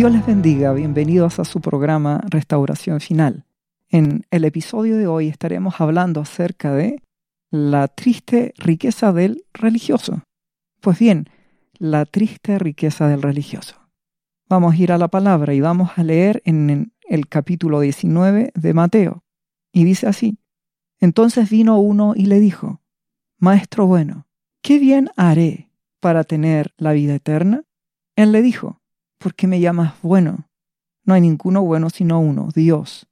Dios les bendiga, bienvenidos a su programa Restauración Final. En el episodio de hoy estaremos hablando acerca de la triste riqueza del religioso. Pues bien, la triste riqueza del religioso. Vamos a ir a la palabra y vamos a leer en el capítulo 19 de Mateo. Y dice así, entonces vino uno y le dijo, Maestro bueno, ¿qué bien haré para tener la vida eterna? Él le dijo, ¿por qué me llamas bueno? No hay ninguno bueno sino uno, Dios.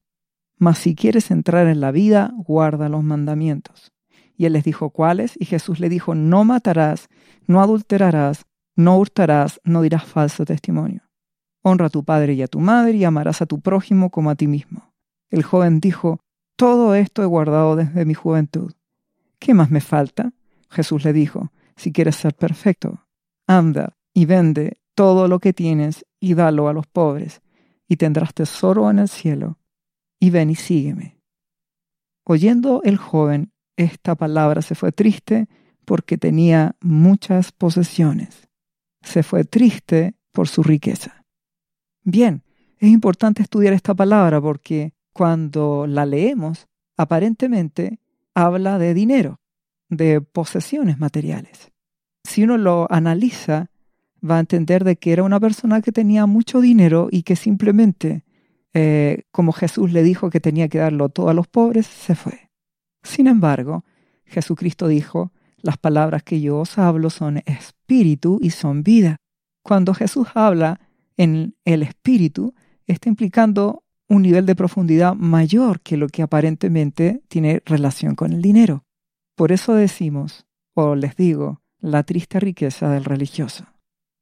Mas si quieres entrar en la vida, guarda los mandamientos. Y él les dijo, ¿cuáles? Y Jesús le dijo, no matarás, no adulterarás, no hurtarás, no dirás falso testimonio. Honra a tu padre y a tu madre y amarás a tu prójimo como a ti mismo. El joven dijo, todo esto he guardado desde mi juventud. ¿Qué más me falta? Jesús le dijo, si quieres ser perfecto, anda y vende todo lo que tienes y dalo a los pobres, y tendrás tesoro en el cielo, y ven y sígueme. Oyendo el joven esta palabra se fue triste porque tenía muchas posesiones. Se fue triste por su riqueza. Bien, es importante estudiar esta palabra porque cuando la leemos, aparentemente habla de dinero, de posesiones materiales. Si uno lo analiza, va a entender de que era una persona que tenía mucho dinero y que simplemente, eh, como Jesús le dijo que tenía que darlo todo a los pobres, se fue. Sin embargo, Jesucristo dijo, las palabras que yo os hablo son espíritu y son vida. Cuando Jesús habla en el espíritu, está implicando un nivel de profundidad mayor que lo que aparentemente tiene relación con el dinero. Por eso decimos, o les digo, la triste riqueza del religioso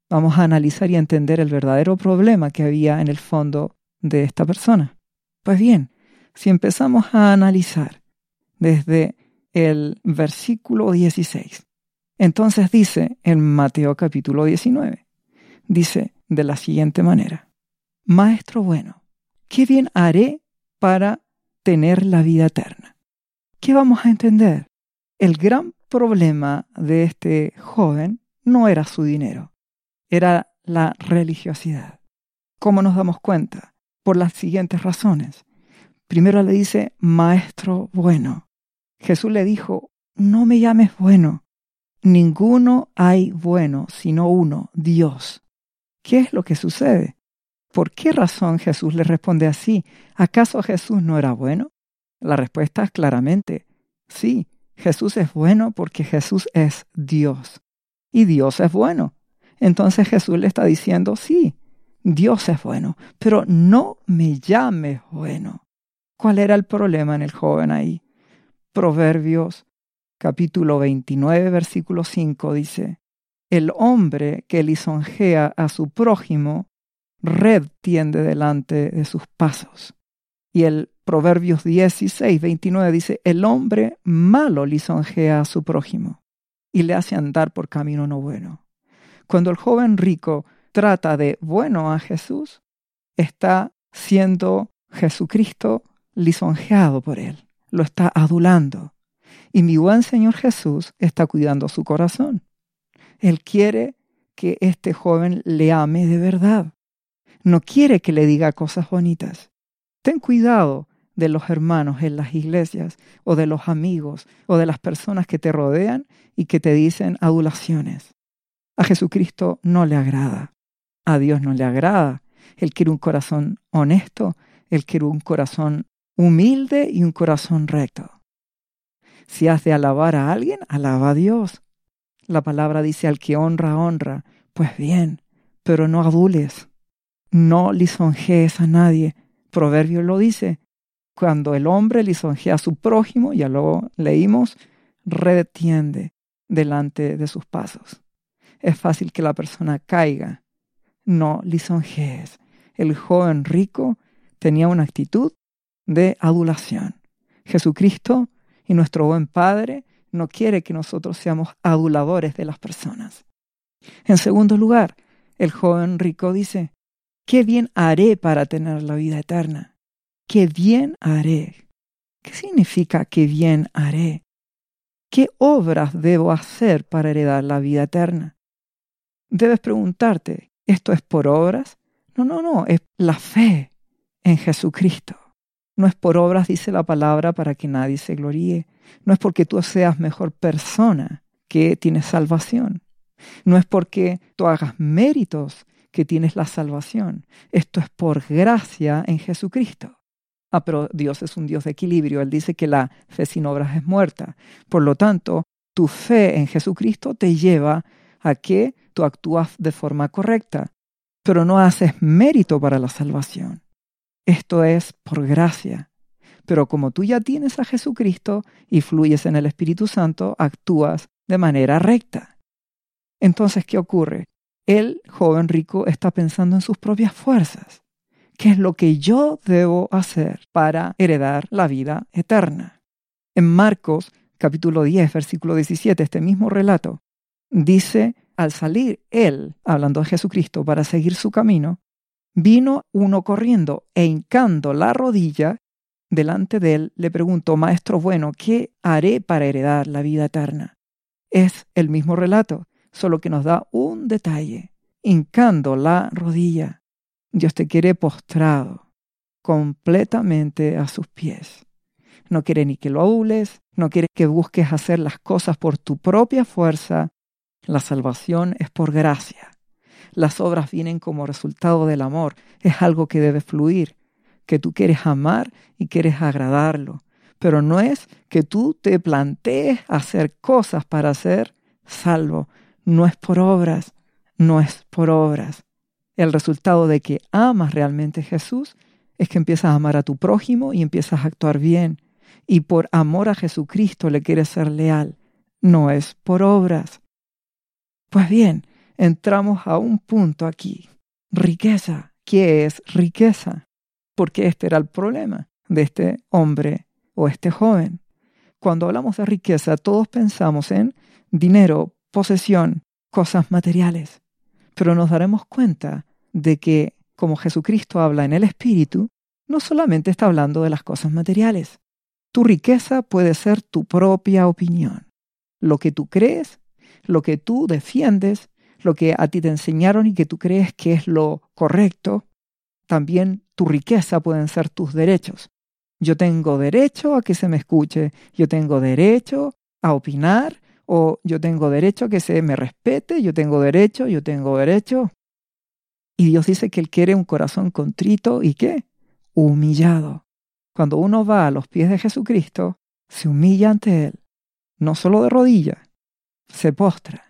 vamos a analizar y entender el verdadero problema que había en el fondo de esta persona. Pues bien, si empezamos a analizar desde el versículo 16, entonces dice en Mateo capítulo 19, dice de la siguiente manera, Maestro bueno, ¿qué bien haré para tener la vida eterna? ¿Qué vamos a entender? El gran problema de este joven no era su dinero era la religiosidad. ¿Cómo nos damos cuenta? Por las siguientes razones. Primero le dice, Maestro bueno. Jesús le dijo, no me llames bueno. Ninguno hay bueno sino uno, Dios. ¿Qué es lo que sucede? ¿Por qué razón Jesús le responde así? ¿Acaso Jesús no era bueno? La respuesta es claramente, sí, Jesús es bueno porque Jesús es Dios. Y Dios es bueno. Entonces Jesús le está diciendo, sí, Dios es bueno, pero no me llames bueno. ¿Cuál era el problema en el joven ahí? Proverbios capítulo 29, versículo 5 dice, el hombre que lisonjea a su prójimo, red tiende delante de sus pasos. Y el Proverbios 16, 29 dice, el hombre malo lisonjea a su prójimo y le hace andar por camino no bueno. Cuando el joven rico trata de bueno a Jesús, está siendo Jesucristo lisonjeado por él, lo está adulando. Y mi buen Señor Jesús está cuidando su corazón. Él quiere que este joven le ame de verdad. No quiere que le diga cosas bonitas. Ten cuidado de los hermanos en las iglesias o de los amigos o de las personas que te rodean y que te dicen adulaciones. A Jesucristo no le agrada. A Dios no le agrada. Él quiere un corazón honesto, Él quiere un corazón humilde y un corazón recto. Si has de alabar a alguien, alaba a Dios. La palabra dice al que honra, honra. Pues bien, pero no adules. No lisonjees a nadie. Proverbio lo dice. Cuando el hombre lisonjea a su prójimo, ya lo leímos, retiende delante de sus pasos es fácil que la persona caiga. No lisonjees. El joven rico tenía una actitud de adulación. Jesucristo y nuestro buen Padre no quiere que nosotros seamos aduladores de las personas. En segundo lugar, el joven rico dice, ¿qué bien haré para tener la vida eterna? ¿Qué bien haré? ¿Qué significa qué bien haré? ¿Qué obras debo hacer para heredar la vida eterna? Debes preguntarte, ¿esto es por obras? No, no, no, es la fe en Jesucristo. No es por obras, dice la palabra, para que nadie se gloríe. No es porque tú seas mejor persona que tienes salvación. No es porque tú hagas méritos que tienes la salvación. Esto es por gracia en Jesucristo. Ah, pero Dios es un Dios de equilibrio. Él dice que la fe sin obras es muerta. Por lo tanto, tu fe en Jesucristo te lleva a que tú actúas de forma correcta, pero no haces mérito para la salvación. Esto es por gracia. Pero como tú ya tienes a Jesucristo y fluyes en el Espíritu Santo, actúas de manera recta. Entonces, ¿qué ocurre? El joven rico está pensando en sus propias fuerzas. ¿Qué es lo que yo debo hacer para heredar la vida eterna? En Marcos capítulo 10, versículo 17, este mismo relato, dice, al salir él, hablando de Jesucristo, para seguir su camino, Vino uno corriendo e hincando la rodilla delante de él, le preguntó, Maestro bueno, ¿qué haré para heredar la vida eterna? Es el mismo relato, solo que nos da un detalle, hincando la rodilla. Dios te quiere postrado, completamente a sus pies. No quiere ni que lo adules, no quiere que busques hacer las cosas por tu propia fuerza. La salvación es por gracia. Las obras vienen como resultado del amor. Es algo que debe fluir, que tú quieres amar y quieres agradarlo. Pero no es que tú te plantees hacer cosas para ser salvo. No es por obras, no es por obras. El resultado de que amas realmente a Jesús es que empiezas a amar a tu prójimo y empiezas a actuar bien. Y por amor a Jesucristo le quieres ser leal. No es por obras. Pues bien, entramos a un punto aquí. Riqueza. ¿Qué es riqueza? Porque este era el problema de este hombre o este joven. Cuando hablamos de riqueza, todos pensamos en dinero, posesión, cosas materiales. Pero nos daremos cuenta de que, como Jesucristo habla en el Espíritu, no solamente está hablando de las cosas materiales. Tu riqueza puede ser tu propia opinión. Lo que tú crees, lo que tú defiendes, lo que a ti te enseñaron y que tú crees que es lo correcto, también tu riqueza pueden ser tus derechos. Yo tengo derecho a que se me escuche, yo tengo derecho a opinar, o yo tengo derecho a que se me respete, yo tengo derecho, yo tengo derecho. Y Dios dice que Él quiere un corazón contrito y qué? Humillado. Cuando uno va a los pies de Jesucristo, se humilla ante Él, no solo de rodillas, se postra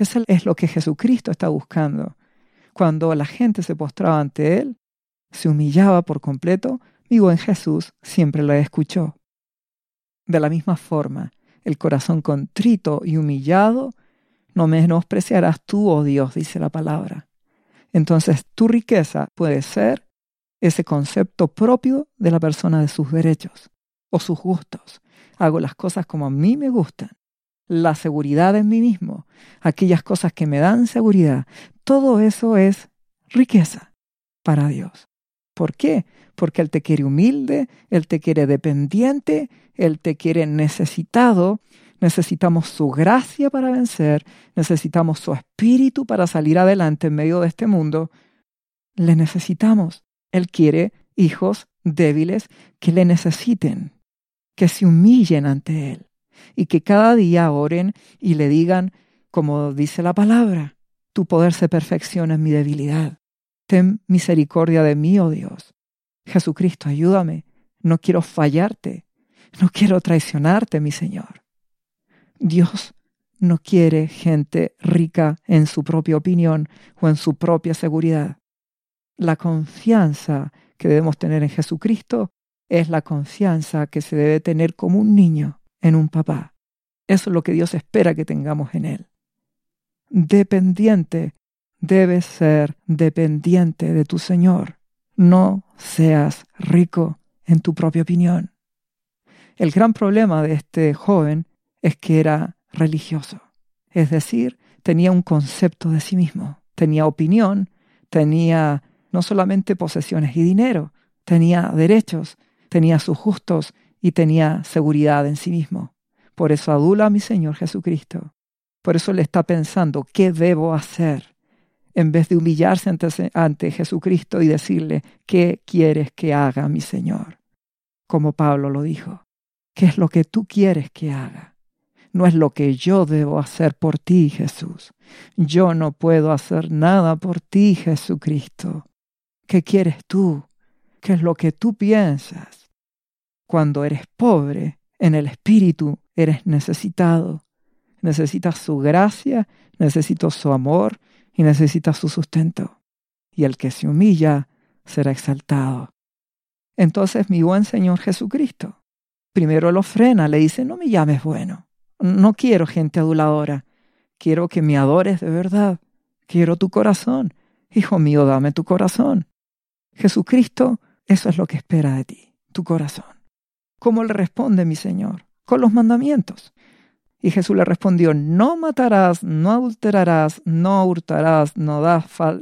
eso es lo que Jesucristo está buscando. Cuando la gente se postraba ante Él, se humillaba por completo, vivo en Jesús siempre lo escuchó. De la misma forma, el corazón contrito y humillado, no menospreciarás tú, oh Dios, dice la palabra. Entonces tu riqueza puede ser ese concepto propio de la persona de sus derechos o sus gustos. Hago las cosas como a mí me gustan la seguridad en mí mismo, aquellas cosas que me dan seguridad, todo eso es riqueza para Dios. ¿Por qué? Porque Él te quiere humilde, Él te quiere dependiente, Él te quiere necesitado. Necesitamos su gracia para vencer, necesitamos su espíritu para salir adelante en medio de este mundo. Le necesitamos. Él quiere hijos débiles que le necesiten, que se humillen ante Él y que cada día oren y le digan, como dice la palabra, tu poder se perfecciona en mi debilidad. Ten misericordia de mí, oh Dios. Jesucristo, ayúdame. No quiero fallarte. No quiero traicionarte, mi Señor. Dios no quiere gente rica en su propia opinión o en su propia seguridad. La confianza que debemos tener en Jesucristo es la confianza que se debe tener como un niño en un papá. Eso es lo que Dios espera que tengamos en Él. Dependiente, debes ser dependiente de tu Señor. No seas rico en tu propia opinión. El gran problema de este joven es que era religioso, es decir, tenía un concepto de sí mismo, tenía opinión, tenía no solamente posesiones y dinero, tenía derechos, tenía sus justos y tenía seguridad en sí mismo. Por eso adula a mi Señor Jesucristo. Por eso le está pensando, ¿qué debo hacer? en vez de humillarse ante, Jesucristo y decirle, ¿qué quieres que haga mi Señor? Como Pablo lo dijo, ¿qué es lo que tú quieres que haga? No es lo que yo debo hacer por ti, Jesús. Yo no puedo hacer nada por ti, Jesucristo. ¿Qué quieres tú? ¿Qué es lo que tú piensas? Cuando eres pobre en el espíritu, eres necesitado. Necesitas su gracia, necesitas su amor y necesitas su sustento. Y el que se humilla será exaltado. Entonces mi buen Señor Jesucristo primero lo frena, le dice, no me llames bueno. No quiero gente aduladora. Quiero que me adores de verdad. Quiero tu corazón. Hijo mío, dame tu corazón. Jesucristo, eso es lo que espera de ti, tu corazón. ¿Cómo le responde mi Señor? Con los mandamientos. Y Jesús le respondió, no matarás, no adulterarás, no hurtarás, no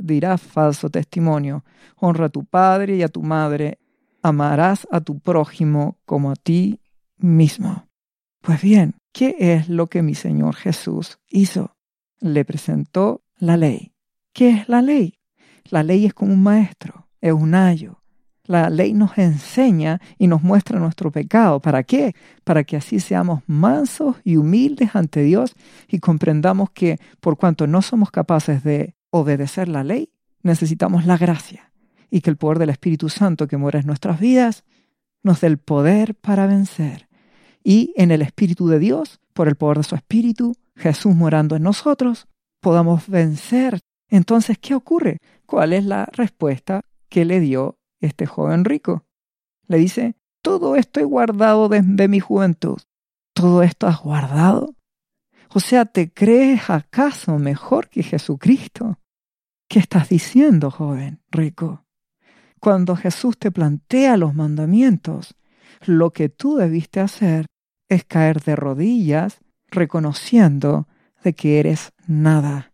dirás falso testimonio. Honra a tu padre y a tu madre. Amarás a tu prójimo como a ti mismo. Pues bien, ¿qué es lo que mi Señor Jesús hizo? Le presentó la ley. ¿Qué es la ley? La ley es como un maestro, es un ayo. La ley nos enseña y nos muestra nuestro pecado. ¿Para qué? Para que así seamos mansos y humildes ante Dios y comprendamos que por cuanto no somos capaces de obedecer la ley, necesitamos la gracia y que el poder del Espíritu Santo que mora en nuestras vidas nos dé el poder para vencer y en el Espíritu de Dios, por el poder de su Espíritu, Jesús morando en nosotros, podamos vencer. Entonces, ¿qué ocurre? ¿Cuál es la respuesta que le dio este joven rico? Le dice, todo esto he guardado desde mi juventud. ¿Todo esto has guardado? O sea, ¿te crees acaso mejor que Jesucristo? ¿Qué estás diciendo, joven rico? Cuando Jesús te plantea los mandamientos, lo que tú debiste hacer es caer de rodillas reconociendo de que eres nada,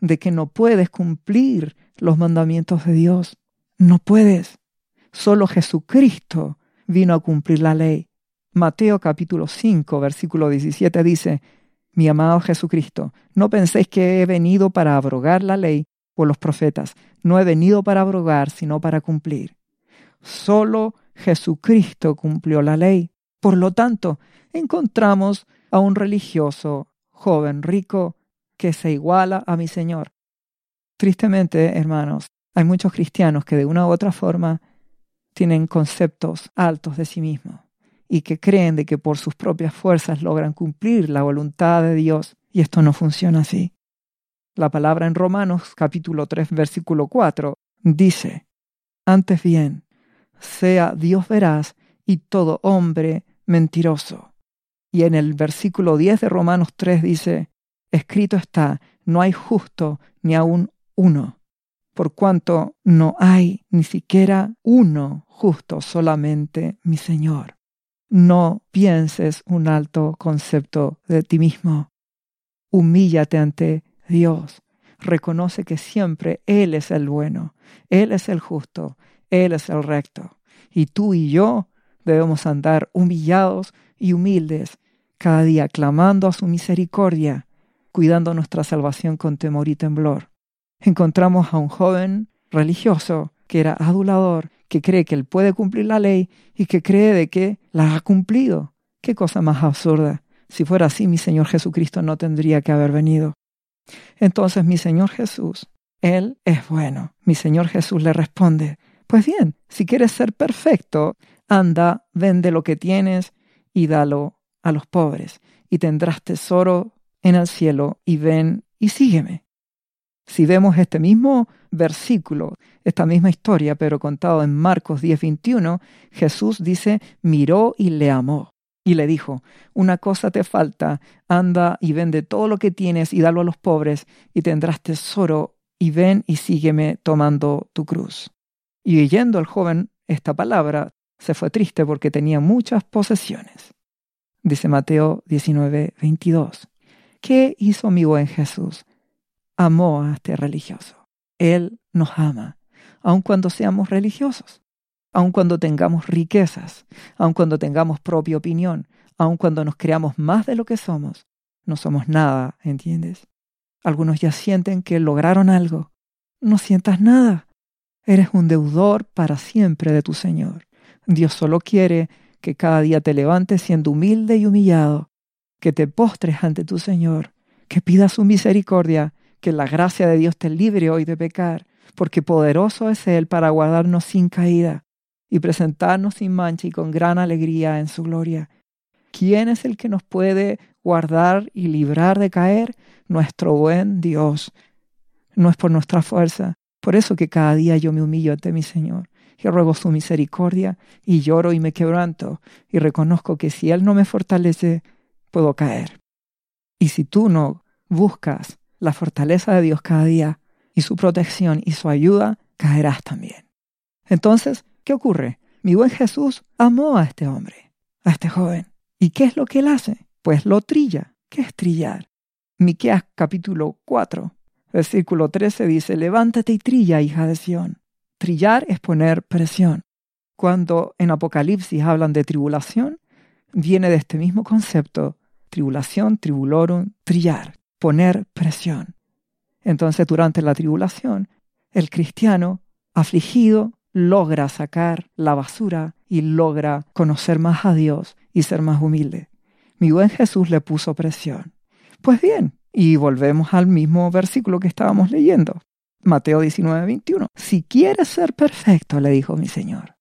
de que no puedes cumplir los mandamientos de Dios. No puedes. Solo Jesucristo vino a cumplir la ley. Mateo capítulo 5, versículo 17 dice, Mi amado Jesucristo, no penséis que he venido para abrogar la ley o los profetas. No he venido para abrogar, sino para cumplir. Solo Jesucristo cumplió la ley. Por lo tanto, encontramos a un religioso joven rico que se iguala a mi Señor. Tristemente, hermanos, hay muchos cristianos que de una u otra forma tienen conceptos altos de sí mismos y que creen de que por sus propias fuerzas logran cumplir la voluntad de Dios y esto no funciona así. La palabra en Romanos capítulo 3 versículo 4 dice, antes bien, sea Dios veraz y todo hombre mentiroso. Y en el versículo 10 de Romanos 3 dice, escrito está, no hay justo ni aun uno, por cuanto no hay ni siquiera uno justo, solamente mi Señor. No pienses un alto concepto de ti mismo. Humíllate ante Dios. Reconoce que siempre Él es el bueno, Él es el justo, Él es el recto. Y tú y yo debemos andar humillados y humildes, cada día clamando a su misericordia, cuidando nuestra salvación con temor y temblor. Encontramos a un joven religioso que era adulador, que cree que él puede cumplir la ley y que cree de que la ha cumplido. Qué cosa más absurda. Si fuera así, mi Señor Jesucristo no tendría que haber venido. Entonces mi Señor Jesús, Él es bueno. Mi Señor Jesús le responde, pues bien, si quieres ser perfecto, anda, vende lo que tienes y dalo a los pobres, y tendrás tesoro en el cielo, y ven y sígueme. Si vemos este mismo versículo, esta misma historia, pero contado en Marcos 10:21, Jesús dice, miró y le amó. Y le dijo, una cosa te falta, anda y vende todo lo que tienes y dalo a los pobres, y tendrás tesoro, y ven y sígueme tomando tu cruz. Y oyendo el joven esta palabra, se fue triste porque tenía muchas posesiones. Dice Mateo 19, 22. ¿Qué hizo mi buen Jesús? Amó a este religioso. Él nos ama, aun cuando seamos religiosos, aun cuando tengamos riquezas, aun cuando tengamos propia opinión, aun cuando nos creamos más de lo que somos. No somos nada, ¿entiendes? Algunos ya sienten que lograron algo. No sientas nada. Eres un deudor para siempre de tu Señor. Dios solo quiere que cada día te levantes siendo humilde y humillado, que te postres ante tu Señor, que pidas su misericordia, que la gracia de Dios te libre hoy de pecar, porque poderoso es Él para guardarnos sin caída y presentarnos sin mancha y con gran alegría en su gloria. ¿Quién es el que nos puede guardar y librar de caer? Nuestro buen Dios. No es por nuestra fuerza. Por eso que cada día yo me humillo ante mi Señor y ruego su misericordia y lloro y me quebranto y reconozco que si Él no me fortalece, puedo caer. Y si tú no buscas la fortaleza de Dios cada día y su protección y su ayuda, caerás también. Entonces, ¿qué ocurre? Mi buen Jesús amó a este hombre, a este joven. ¿Y qué es lo que él hace? Pues lo trilla. ¿Qué es trillar? Miqueas capítulo 4, versículo 13 dice, levántate y trilla, hija de Sión. Trillar es poner presión. Cuando en Apocalipsis hablan de tribulación, viene de este mismo concepto, tribulación, tribulorum, trillar, poner presión. Entonces durante la tribulación, el cristiano afligido logra sacar la basura y logra conocer más a Dios y ser más humilde. Mi buen Jesús le puso presión. Pues bien, y volvemos al mismo versículo que estábamos leyendo. Mateo 19, 21. Si quieres ser perfecto, le dijo mi Señor,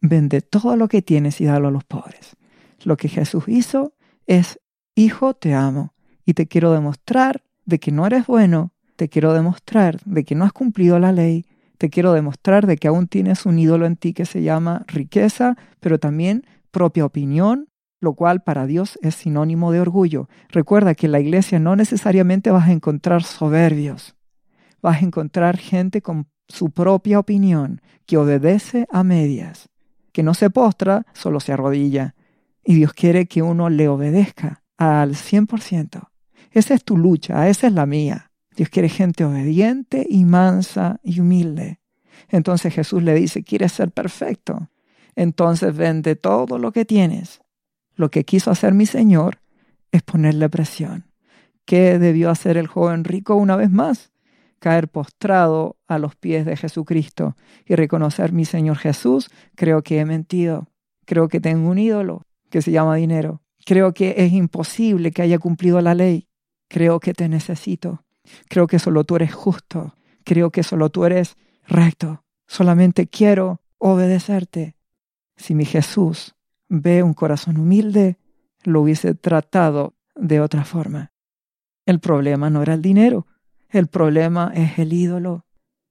vende todo lo que tienes y dalo a los pobres. Lo que Jesús hizo es, Hijo, te amo y te quiero demostrar de que no eres bueno, te quiero demostrar de que no has cumplido la ley, te quiero demostrar de que aún tienes un ídolo en ti que se llama riqueza, pero también propia opinión, lo cual para Dios es sinónimo de orgullo. Recuerda que en la iglesia no necesariamente vas a encontrar soberbios, vas a encontrar gente con su propia opinión, que obedece a medias, que no se postra, solo se arrodilla. Y Dios quiere que uno le obedezca al 100%. Esa es tu lucha, esa es la mía. Dios quiere gente obediente y mansa y humilde. Entonces Jesús le dice, ¿quieres ser perfecto? Entonces vende todo lo que tienes. Lo que quiso hacer mi Señor es ponerle presión. ¿Qué debió hacer el joven rico una vez más? Caer postrado a los pies de Jesucristo y reconocer mi Señor Jesús, creo que he mentido. Creo que tengo un ídolo que se llama dinero. Creo que es imposible que haya cumplido la ley. Creo que te necesito. Creo que solo tú eres justo. Creo que solo tú eres recto. Solamente quiero obedecerte. Si mi Jesús ve un corazón humilde, lo hubiese tratado de otra forma. El problema no era el dinero, el problema es el ídolo.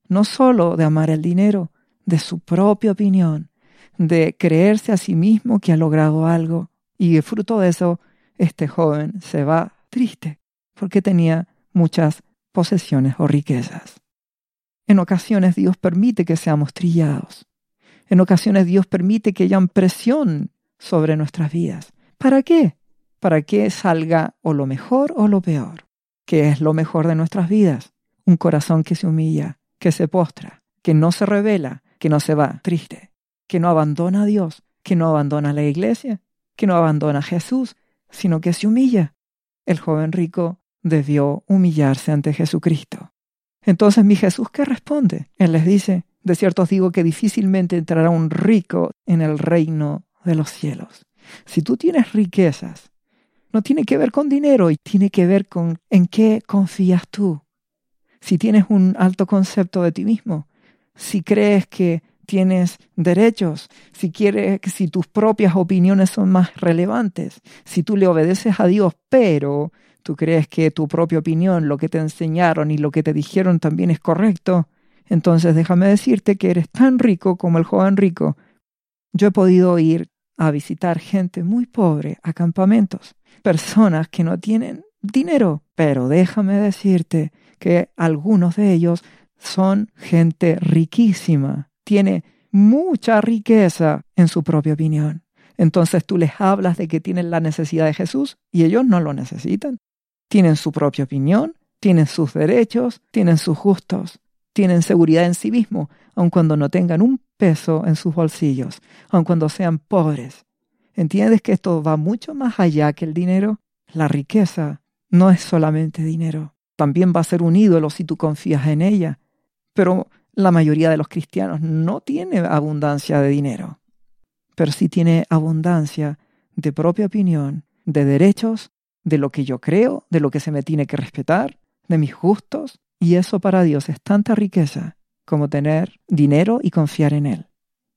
No solo de amar el dinero, de su propia opinión, de creerse a sí mismo que ha logrado algo. Y fruto de eso, este joven se va triste, porque tenía muchas posesiones o riquezas. En ocasiones Dios permite que seamos trillados. En ocasiones Dios permite que haya presión sobre nuestras vidas. ¿Para qué? Para que salga o lo mejor o lo peor. ¿Qué es lo mejor de nuestras vidas? Un corazón que se humilla, que se postra, que no se revela, que no se va triste, que no abandona a Dios, que no abandona a la iglesia, que no abandona a Jesús, sino que se humilla. El joven rico debió humillarse ante Jesucristo. Entonces mi Jesús, ¿qué responde? Él les dice, de cierto os digo que difícilmente entrará un rico en el reino de los cielos. Si tú tienes riquezas, no tiene que ver con dinero y tiene que ver con en qué confías tú. Si tienes un alto concepto de ti mismo, si crees que tienes derechos, si quieres, si tus propias opiniones son más relevantes, si tú le obedeces a Dios, pero tú crees que tu propia opinión, lo que te enseñaron y lo que te dijeron también es correcto, entonces déjame decirte que eres tan rico como el joven rico. Yo he podido ir a visitar gente muy pobre a campamentos, personas que no tienen dinero, pero déjame decirte que algunos de ellos son gente riquísima, tiene mucha riqueza en su propia opinión. Entonces tú les hablas de que tienen la necesidad de Jesús y ellos no lo necesitan tienen su propia opinión, tienen sus derechos, tienen sus gustos, tienen seguridad en sí mismo, aun cuando no tengan un peso en sus bolsillos, aun cuando sean pobres. ¿Entiendes que esto va mucho más allá que el dinero? La riqueza no es solamente dinero. también va a ser un ídolo si tú confías en ella. Pero la mayoría de los cristianos no tiene abundancia de dinero, pero sí tiene abundancia de propia opinión, de derechos, de lo que yo creo, de lo que se me tiene que respetar, de mis gustos, y eso para Dios es tanta riqueza como tener dinero y confiar en Él.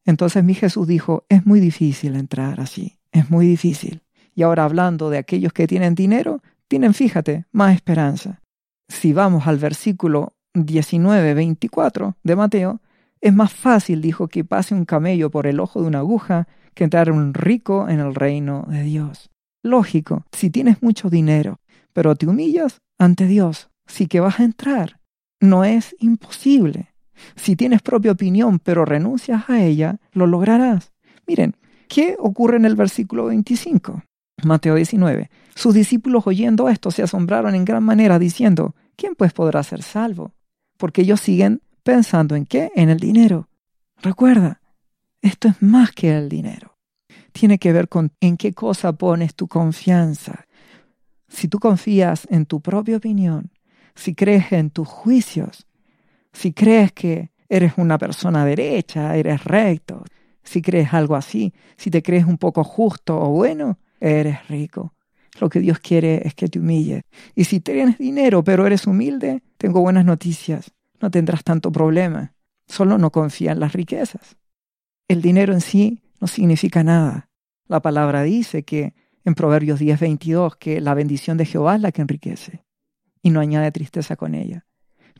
Entonces mi Jesús dijo, es muy difícil entrar así, es muy difícil. Y ahora hablando de aquellos que tienen dinero, tienen, fíjate, más esperanza. Si vamos al versículo 19, 24 de Mateo, es más fácil, dijo, que pase un camello por el ojo de una aguja que entrar un rico en el reino de Dios. Lógico, si tienes mucho dinero, pero te humillas ante Dios, sí que vas a entrar. No es imposible. Si tienes propia opinión, pero renuncias a ella, lo lograrás. Miren, ¿qué ocurre en el versículo 25? Mateo 19. Sus discípulos oyendo esto se asombraron en gran manera, diciendo, ¿quién pues podrá ser salvo? Porque ellos siguen pensando en qué? En el dinero. Recuerda, esto es más que el dinero. Tiene que ver con en qué cosa pones tu confianza. Si tú confías en tu propia opinión, si crees en tus juicios, si crees que eres una persona derecha, eres recto, si crees algo así, si te crees un poco justo o bueno, eres rico. Lo que Dios quiere es que te humilles. Y si tienes dinero pero eres humilde, tengo buenas noticias. No tendrás tanto problema. Solo no confía en las riquezas. El dinero en sí no significa nada. La palabra dice que en Proverbios 10:22 que la bendición de Jehová es la que enriquece y no añade tristeza con ella.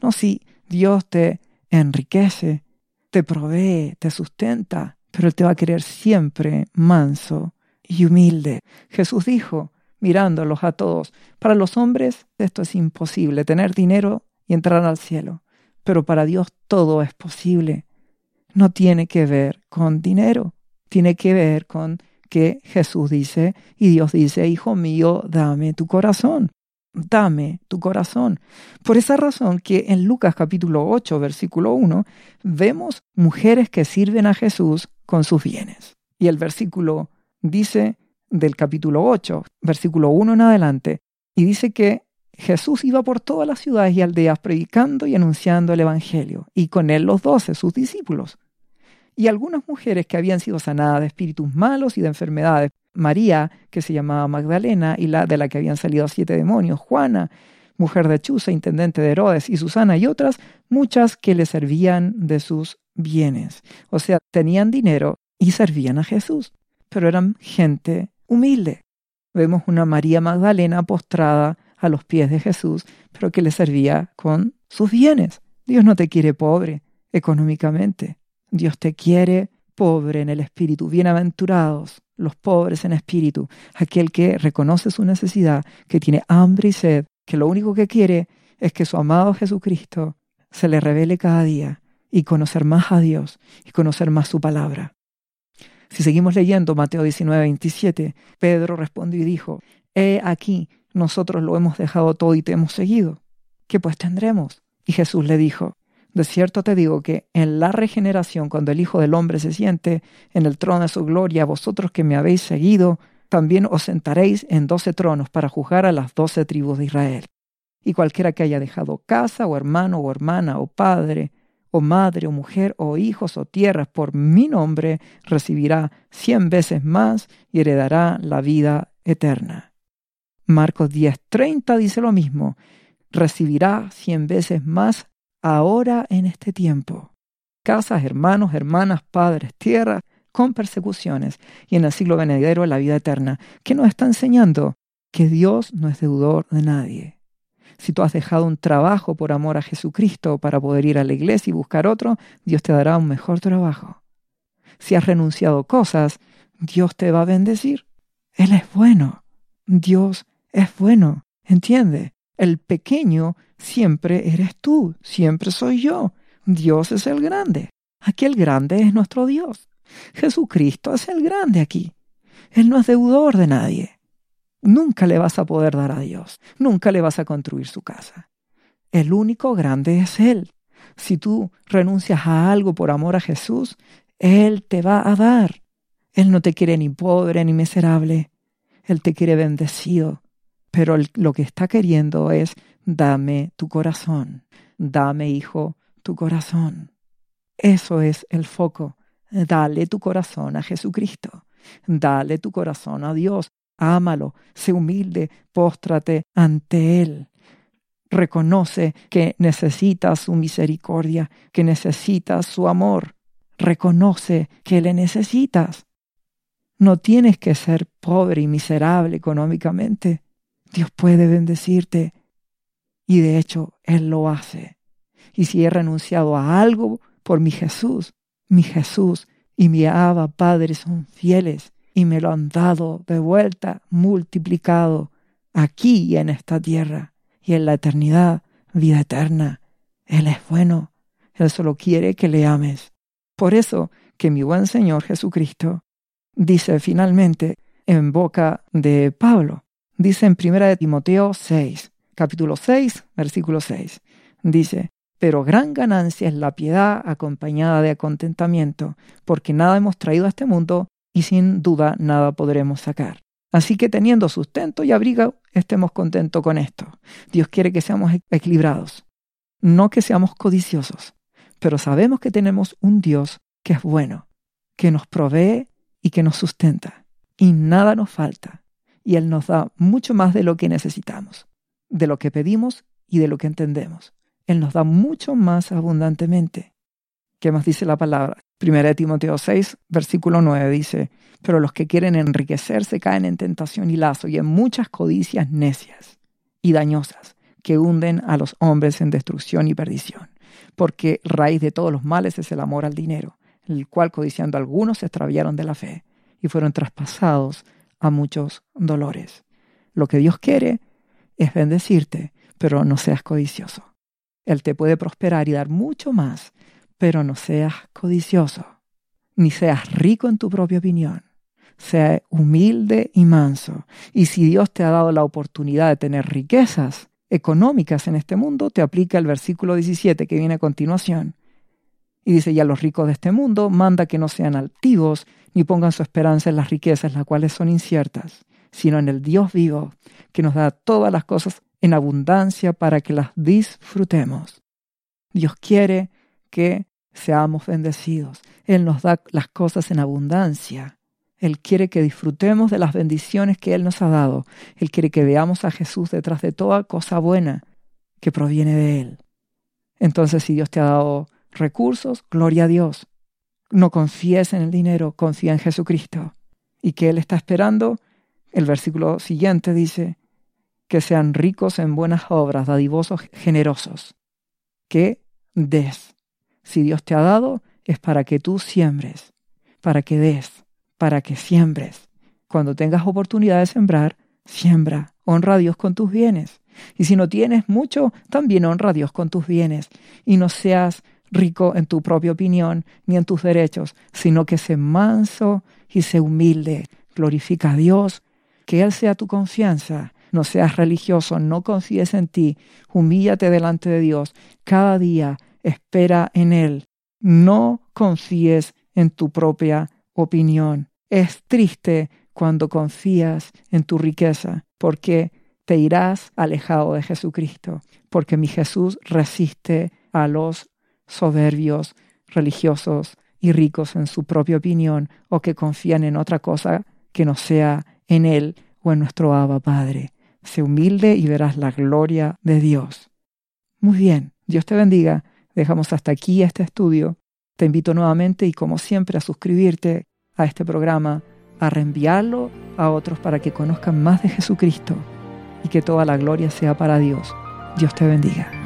No, si Dios te enriquece, te provee, te sustenta, pero Él te va a querer siempre manso y humilde. Jesús dijo, mirándolos a todos, para los hombres esto es imposible, tener dinero y entrar al cielo, pero para Dios todo es posible. No tiene que ver con dinero, tiene que ver con que Jesús dice y Dios dice, Hijo mío, dame tu corazón dame tu corazón. Por esa razón que en Lucas capítulo 8, versículo 1, vemos mujeres que sirven a Jesús con sus bienes. Y el versículo dice del capítulo 8, versículo 1 en adelante, y dice que Jesús iba por todas las ciudades y aldeas predicando y anunciando el Evangelio, y con él los doce, sus discípulos. Y algunas mujeres que habían sido sanadas de espíritus malos y de enfermedades María, que se llamaba Magdalena, y la de la que habían salido siete demonios, Juana, mujer de Chuza, intendente de Herodes, y Susana y otras, muchas que le servían de sus bienes. O sea, tenían dinero y servían a Jesús, pero eran gente humilde. Vemos una María Magdalena postrada a los pies de Jesús, pero que le servía con sus bienes. Dios no te quiere pobre económicamente. Dios te quiere pobre en el espíritu. Bienaventurados los pobres en espíritu, aquel que reconoce su necesidad, que tiene hambre y sed, que lo único que quiere es que su amado Jesucristo se le revele cada día y conocer más a Dios y conocer más su palabra. Si seguimos leyendo Mateo 19, 27, Pedro respondió y dijo, He aquí, nosotros lo hemos dejado todo y te hemos seguido. ¿Qué pues tendremos? Y Jesús le dijo, de cierto te digo que en la regeneración, cuando el Hijo del Hombre se siente en el trono de su gloria, vosotros que me habéis seguido, también os sentaréis en doce tronos para juzgar a las doce tribus de Israel. Y cualquiera que haya dejado casa, o hermano, o hermana, o padre, o madre, o mujer, o hijos, o tierras por mi nombre, recibirá cien veces más y heredará la vida eterna. Marcos 10:30 dice lo mismo, recibirá cien veces más ahora en este tiempo. Casas, hermanos, hermanas, padres, tierra, con persecuciones y en el siglo venidero la vida eterna, que nos está enseñando que Dios no es deudor de nadie. Si tú has dejado un trabajo por amor a Jesucristo para poder ir a la iglesia y buscar otro, Dios te dará un mejor trabajo. Si has renunciado cosas, Dios te va a bendecir. Él es bueno. Dios es bueno. ¿Entiende? El pequeño siempre eres tú, siempre soy yo. Dios es el grande. Aquí el grande es nuestro Dios. Jesucristo es el grande aquí. Él no es deudor de nadie. Nunca le vas a poder dar a Dios. Nunca le vas a construir su casa. El único grande es Él. Si tú renuncias a algo por amor a Jesús, Él te va a dar. Él no te quiere ni pobre ni miserable. Él te quiere bendecido pero lo que está queriendo es dame tu corazón, dame, hijo, tu corazón. Eso es el foco. Dale tu corazón a Jesucristo. Dale tu corazón a Dios. Ámalo, sé humilde, póstrate ante Él. Reconoce que necesitas su misericordia, que necesitas su amor. Reconoce que le necesitas. No tienes que ser pobre y miserable económicamente. Dios puede bendecirte. Y de hecho, Él lo hace. Y si he renunciado a algo por mi Jesús, mi Jesús y mi Abba Padre son fieles y me lo han dado de vuelta multiplicado aquí y en esta tierra y en la eternidad, vida eterna. Él es bueno, Él solo quiere que le ames. Por eso que mi buen Señor Jesucristo dice finalmente en boca de Pablo, dice en 1 de Timoteo 6, capítulo 6, versículo 6, dice, pero gran ganancia es la piedad acompañada de contentamiento, porque nada hemos traído a este mundo y sin duda nada podremos sacar. Así que teniendo sustento y abrigo, estemos contentos con esto. Dios quiere que seamos equilibrados, no que seamos codiciosos, pero sabemos que tenemos un Dios que es bueno, que nos provee y que nos sustenta, y nada nos falta, y Él nos da mucho más de lo que necesitamos, de lo que pedimos y de lo que entendemos. Él nos da mucho más abundantemente. ¿Qué más dice la palabra? Primera de Timoteo 6, versículo 9 dice, pero los que quieren enriquecerse caen en tentación y lazo y en muchas codicias necias y dañosas que hunden a los hombres en destrucción y perdición, porque raíz de todos los males es el amor al dinero, el cual codiciando algunos se extraviaron de la fe y fueron traspasados a muchos dolores. Lo que Dios quiere es bendecirte, pero no seas codicioso. Él te puede prosperar y dar mucho más, pero no seas codicioso, ni seas rico en tu propia opinión. Sea humilde y manso. Y si Dios te ha dado la oportunidad de tener riquezas económicas en este mundo, te aplica el versículo 17 que viene a continuación. Y dice, ya los ricos de este mundo manda que no sean altivos, ni pongan su esperanza en las riquezas, las cuales son inciertas, sino en el Dios vivo, que nos da todas las cosas en abundancia para que las disfrutemos. Dios quiere que seamos bendecidos. Él nos da las cosas en abundancia. Él quiere que disfrutemos de las bendiciones que Él nos ha dado. Él quiere que veamos a Jesús detrás de toda cosa buena que proviene de Él. Entonces, si Dios te ha dado recursos, gloria a Dios. No confíes en el dinero, confía en Jesucristo. ¿Y que Él está esperando? El versículo siguiente dice, que sean ricos en buenas obras, dadivosos, generosos, que des. Si Dios te ha dado, es para que tú siembres, para que des, para que siembres. Cuando tengas oportunidad de sembrar, siembra, honra a Dios con tus bienes. Y si no tienes mucho, también honra a Dios con tus bienes. Y no seas rico en tu propia opinión ni en tus derechos, sino que sé manso y sé humilde. Glorifica a Dios, que Él sea tu confianza no seas religioso, no confíes en ti, humíllate delante de Dios. Cada día espera en Él. No confíes en tu propia opinión. Es triste cuando confías en tu riqueza, porque te irás alejado de Jesucristo, porque mi Jesús resiste a los soberbios, religiosos y ricos en su propia opinión o que confían en otra cosa que no sea en Él o en nuestro Abba Padre. Sé humilde y verás la gloria de Dios. Muy bien, Dios te bendiga. Dejamos hasta aquí este estudio. Te invito nuevamente y como siempre a suscribirte a este programa, a reenviarlo a otros para que conozcan más de Jesucristo y que toda la gloria sea para Dios. Dios te bendiga.